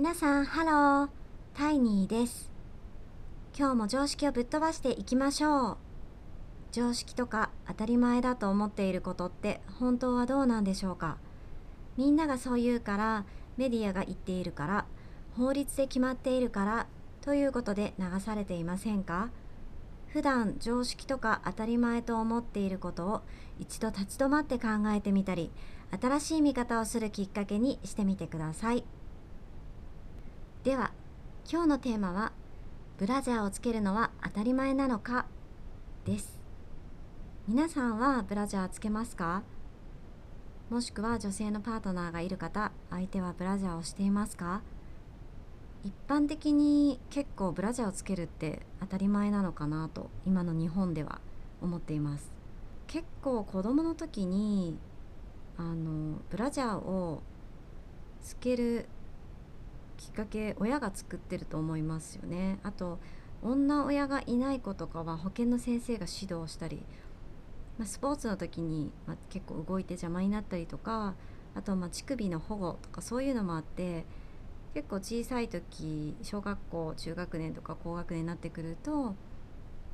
皆さんハロー。タイニーです。今日も常識をぶっ飛ばしていきましょう。常識とか当たり前だと思っていることって本当はどうなんでしょうか？みんながそう言うからメディアが言っているから法律で決まっているからということで流されていませんか？普段常識とか当たり前と思っていることを一度立ち止まって考えてみたり新しい見方をするきっかけにしてみてください。では今日のテーマはブラジャーをつけるのは当たり前なのか？です。皆さんはブラジャーつけますか？もしくは女性のパートナーがいる方相手はブラジャーをしていますか？一般的に結構ブラジャーをつけるって当たり前なのかなと今の日本では思っています。結構子供の時にあのブラジャーをつけるきっかけ親が作ってると思いますよね。あと女親がいない子とかは保健の先生が指導したり、まあ、スポーツの時に、まあ、結構動いて邪魔になったりとかあとまあ乳首の保護とかそういうのもあって結構小さい時小学校中学年とか高学年になってくると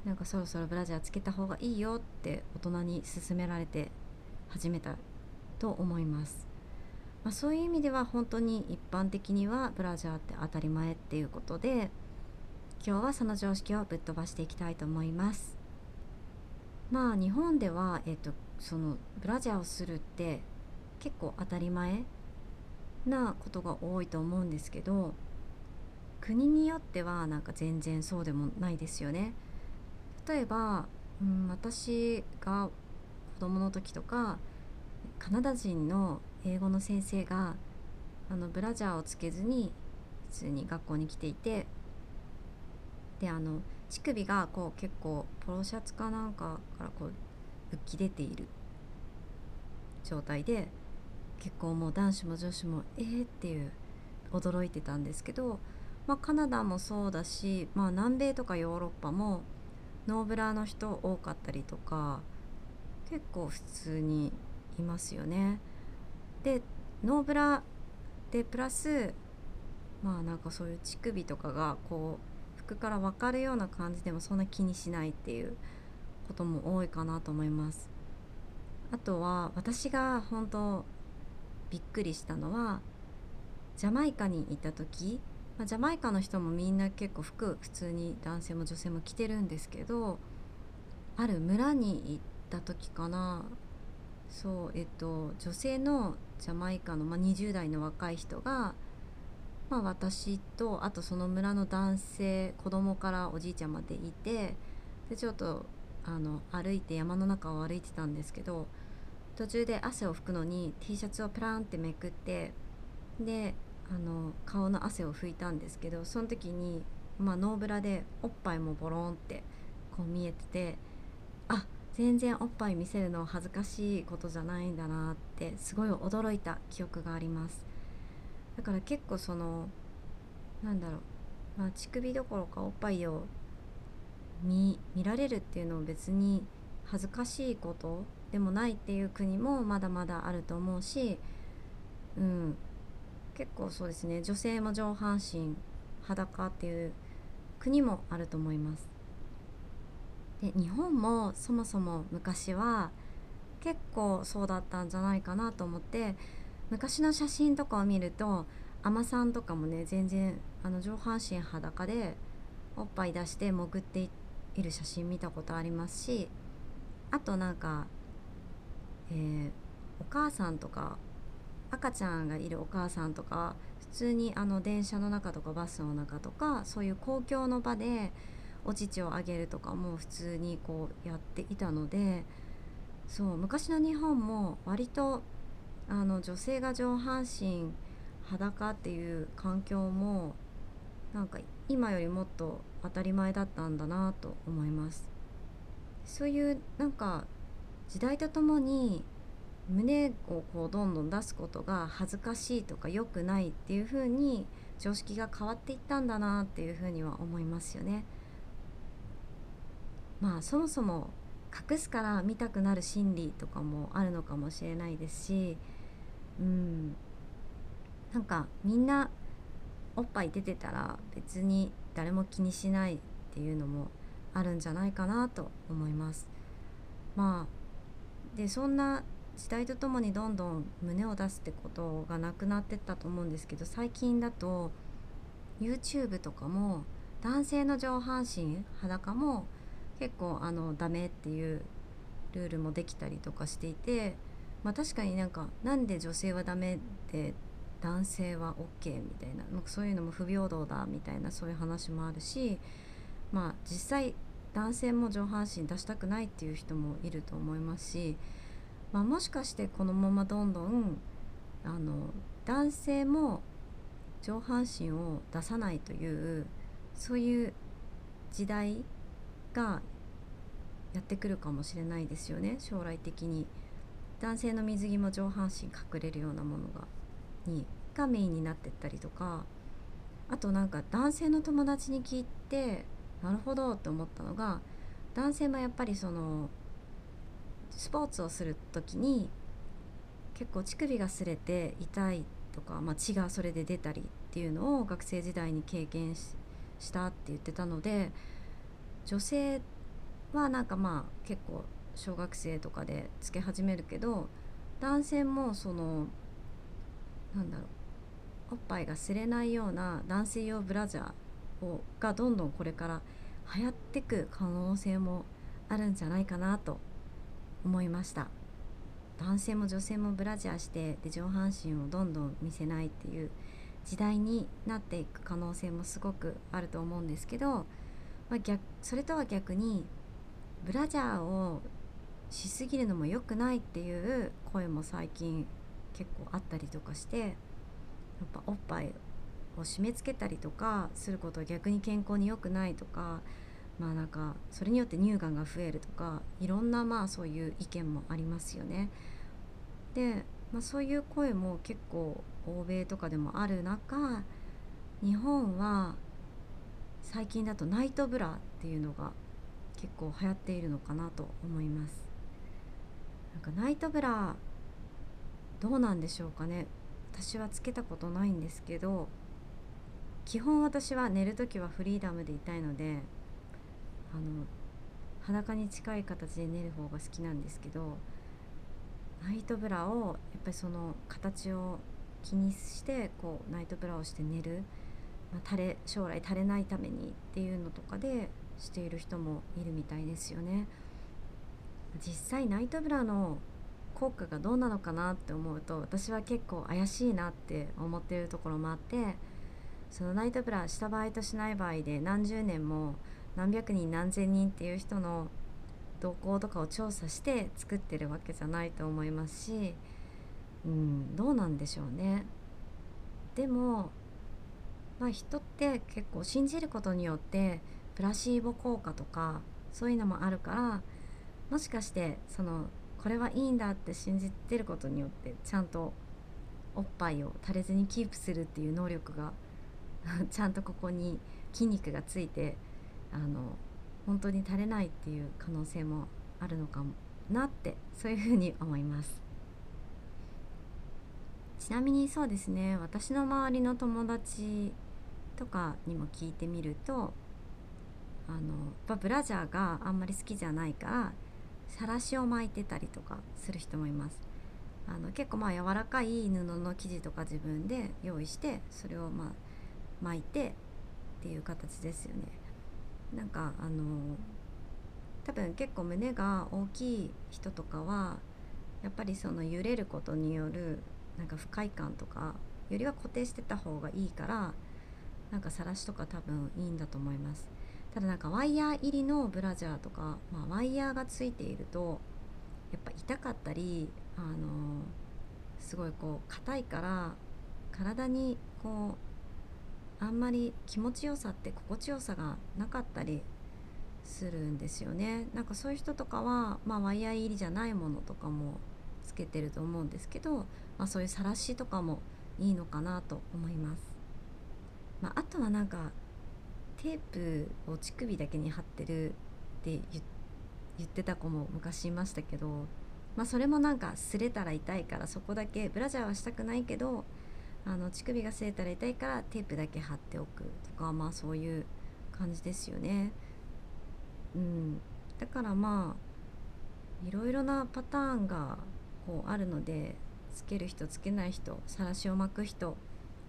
なんかそろそろブラジャーつけた方がいいよって大人に勧められて始めたと思います、まあ、そういう意味では本当に一般的にはブラジャーって当たり前っていうことで今日はその常識をぶっ飛ばしていきたいと思いますまあ日本では、えっと、そのブラジャーをするって結構当たり前なことが多いと思うんですけど国によってはなんか全然そうでもないですよね。例えば、うん、私が子供の時とかカナダ人の英語の先生があのブラジャーをつけずに普通に学校に来ていてであの乳首がこう結構ポロシャツかなんかからこう浮き出ている状態で結構もう男子も女子もえーっていう驚いてたんですけど、まあ、カナダもそうだし、まあ、南米とかヨーロッパもノーブラの人多かったりとか結構普通にいますよね。でノーブラでプラスまあなんかそういう乳首とかがこう服から分かるような感じでもそんな気にしないっていうことも多いかなと思います。あとは私が本当びっくりしたのはジャマイカに行った時、まあ、ジャマイカの人もみんな結構服普通に男性も女性も着てるんですけどある村に行った時かなそうえっと女性のジャマイカの、まあ、20代の若い人が、まあ、私とあとその村の男性子供からおじいちゃんまでいてでちょっとあの歩いて山の中を歩いてたんですけど途中で汗を拭くのに T シャツをプランってめくってであの顔の汗を拭いたんですけどその時に、まあ、ノーブラでおっぱいもボロンってこう見えてて全然おっぱい見せるの恥ずかしいことじゃないんだなってすごい驚いた記憶がありますだから結構そのなんだろう、まあ、乳首どころかおっぱいを見られるっていうのを別に恥ずかしいことでもないっていう国もまだまだあると思うし、うん、結構そうですね女性も上半身裸っていう国もあると思います。で日本もそもそも昔は結構そうだったんじゃないかなと思って昔の写真とかを見ると海女さんとかもね全然あの上半身裸でおっぱい出して潜っている写真見たことありますしあとなんかえー、お母さんとか赤ちゃんがいるお母さんとか普通にあの電車の中とかバスの中とかそういう公共の場でお乳をあげるとかも普通にこうやっていたのでそう昔の日本も割とあの女性が上半身裸っていう環境もなんか今よりもっと当たり前だったんだなと思いますそういうなんか時代とともに胸をこうどんどん出すことが恥ずかしいとか良くないっていう風に常識が変わっていったんだなっていう風には思いますよね。まあそもそも隠すから見たくなる心理とかもあるのかもしれないですしうん。なんかみんなおっぱい出てたら別に誰も気にしないっていうのもあるんじゃないかなと思います。まあでそんな時代とともにどんどん胸を出すってことがなくなってったと思うんですけど最近だと YouTube とかも男性の上半身裸も結構あのダメっていうルールもできたりとかしていて、まあ、確かになんかなんで女性はダメで男性は OK みたいなそういうのも不平等だみたいなそういう話もあるしまあ実際男性も上半身出したくないっていう人もいると思いますし、まあ、もしかしてこのままどんどんあの男性も上半身を出さないというそういう時代がやってくるかもしれないですよね将来的に。男性の水着も上半身隠れるようなものがにがメインになってったりとか。あとなんか男性の友達に聞いてなるほどって思ったのが男性もやっぱりそのスポーツをする時に結構乳首が擦れて痛いとか、まあ、血がそれで出たりっていうのを学生時代に経験したって言ってたので女性はなんかまあ結構小学生とかでつけ始めるけど男性もそのなんだろうおっぱいが擦れないような男性用ブラジャーをがどんどんこれから流行ってく可能性もあるんじゃないかなと思いました。男性も女性もブラジャーしてで上半身をどんどん見せないっていう時代になっていく可能性もすごくあると思うんですけど、まあ、逆それとは逆にブラジャーをしすぎるのも良くないっていう声も最近結構あったりとかしてやっぱおっぱいを締め付けたりとかすることは逆に健康に良くないとかまあなんかそれによって乳がんが増えるとかいろんなまあそういう意見もありますよね。で、まあ、そういう声も結構欧米とかでもある中日本は最近だとナイトブラっていうのが結構流行っているのかなと思います。なんかナイトブラどうなんでしょうかね私はつけたことないんですけど基本私は寝る時はフリーダムでいたいのであの裸に近い形で寝る方が好きなんですけどナイトブラをやっぱりその形を気にしてこうナイトブラをして寝る、まあ、垂れ将来垂れないためにっていうのとかでしている人もいるみたいですよね。実際ナイトブラの効果がどうなのかなって思うと私は結構怪しいなって思ってるところもあってそのナイトブラした場合としない場合で何十年も何百人何千人っていう人の動向とかを調査して作ってるわけじゃないと思いますし、うん、どうなんでしょうね。でも、まあ、人って結構信じることによってプラシーボ効果とかそういうのもあるからもしかしてそのこれはいいんだって信じてることによってちゃんとおっぱいを垂れずにキープするっていう能力が ちゃんとここに筋肉がついてあの本当に垂れないっていう可能性もあるのかもなってそういうふうに思います。ちなみにそうですね私の周りの友達とかにも聞いてみるとあのブラジャーがあんまり好きじゃないからさらしを巻いてたりとかする人もいます。あの結構まあ柔らかい布の生地とか自分で用意してそれをまあ巻いてっていう形ですよね。なんかあの多分結構胸が大きい人とかはやっぱりその揺れることによるなんか不快感とかよりは固定してた方がいいからなんかさらしとか多分いいんだと思います。ただなんかワイヤー入りのブラジャーとか、まあ、ワイヤーがついているとやっぱ痛かったりあのすごいこう硬いから体にこうあんまり気持ちよさって心地よさがなかったりするんですよね。なんかそういう人とかは、まあ、ワイヤー入りじゃないものとかもつけてると思うんですけど、まあ、そういうさらしとかもいいのかなと思います、まあ、あとはなんかテープを乳首だけに貼ってるって言ってた子も昔いましたけど、まあ、それもなんか擦れたら痛いからそこだけブラジャーはしたくないけどあの乳首が据えたら痛いからテープだけ貼っておくとかまあそういう感じですよね。うん、だからまあいろいろなパターンがこうあるのでつける人つけない人さらしを巻く人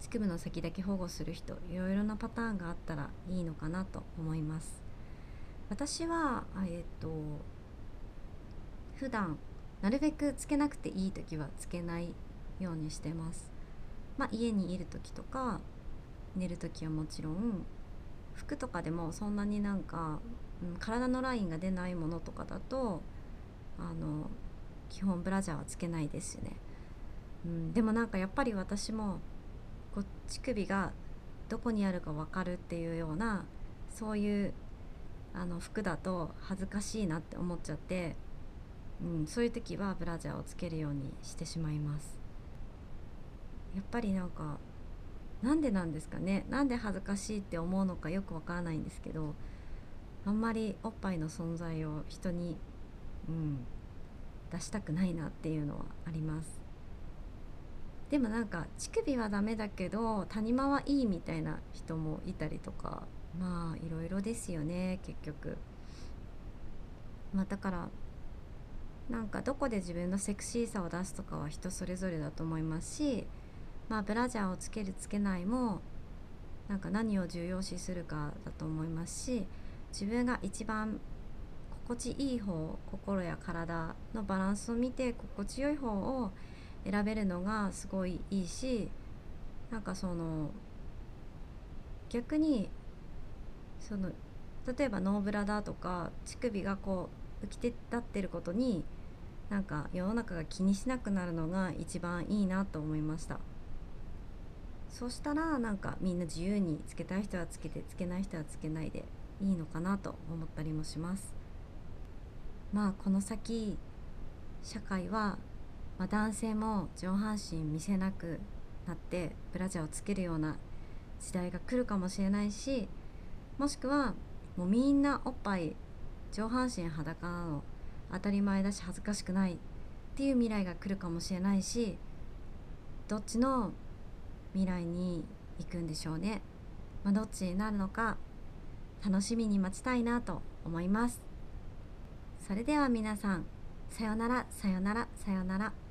乳首の先だけ保護する人いろいろなパターンがあったらいいのかなと思います。私はえっ、と普段なるべくつけなくていい時はつけないようにしてます。まあ家にいる時とか寝る時はもちろん服とかでもそんなになんか、うん、体のラインが出ないものとかだとあの基本ブラジャーはつけないですよね、うん、でもなんかやっぱり私も乳首がどこにあるか分かるっていうようなそういうあの服だと恥ずかしいなって思っちゃって、うん、そういう時はブラジャーをつけるようにしてしまいます。やっぱりなんかなんでなんですかね？なんで恥ずかしいって思うのかよくわからないんですけどあんまりおっぱいの存在を人に、うん、出したくないなっていうのはあります。でもなんか乳首はダメだけど谷間はいいみたいな人もいたりとかまあいろいろですよね結局。まあだからなんかどこで自分のセクシーさを出すとかは人それぞれだと思いますしまあブラジャーをつけるつけないもなんか何を重要視するかだと思いますし自分が一番心地いい方心や体のバランスを見て心地よい方を選べるのがすごいいいしなんかその逆にその例えばノーブラだとか乳首がこう浮き立ってることになんか世の中が気にしなくなるのが一番いいなと思いました。そしたらなんかみんな自由につけたい人はつけてつけない人はつけないでいいのかなと思ったりもします。まあこの先社会は、まあ、男性も上半身見せなくなってブラジャーをつけるような時代が来るかもしれないしもしくはもうみんなおっぱい上半身裸なの当たり前だし恥ずかしくないっていう未来が来るかもしれないしどっちの未来に行くんでしょうね、まあ、どっちになるのか楽しみに待ちたいなと思います。それでは皆さんさよならさよならさよなら。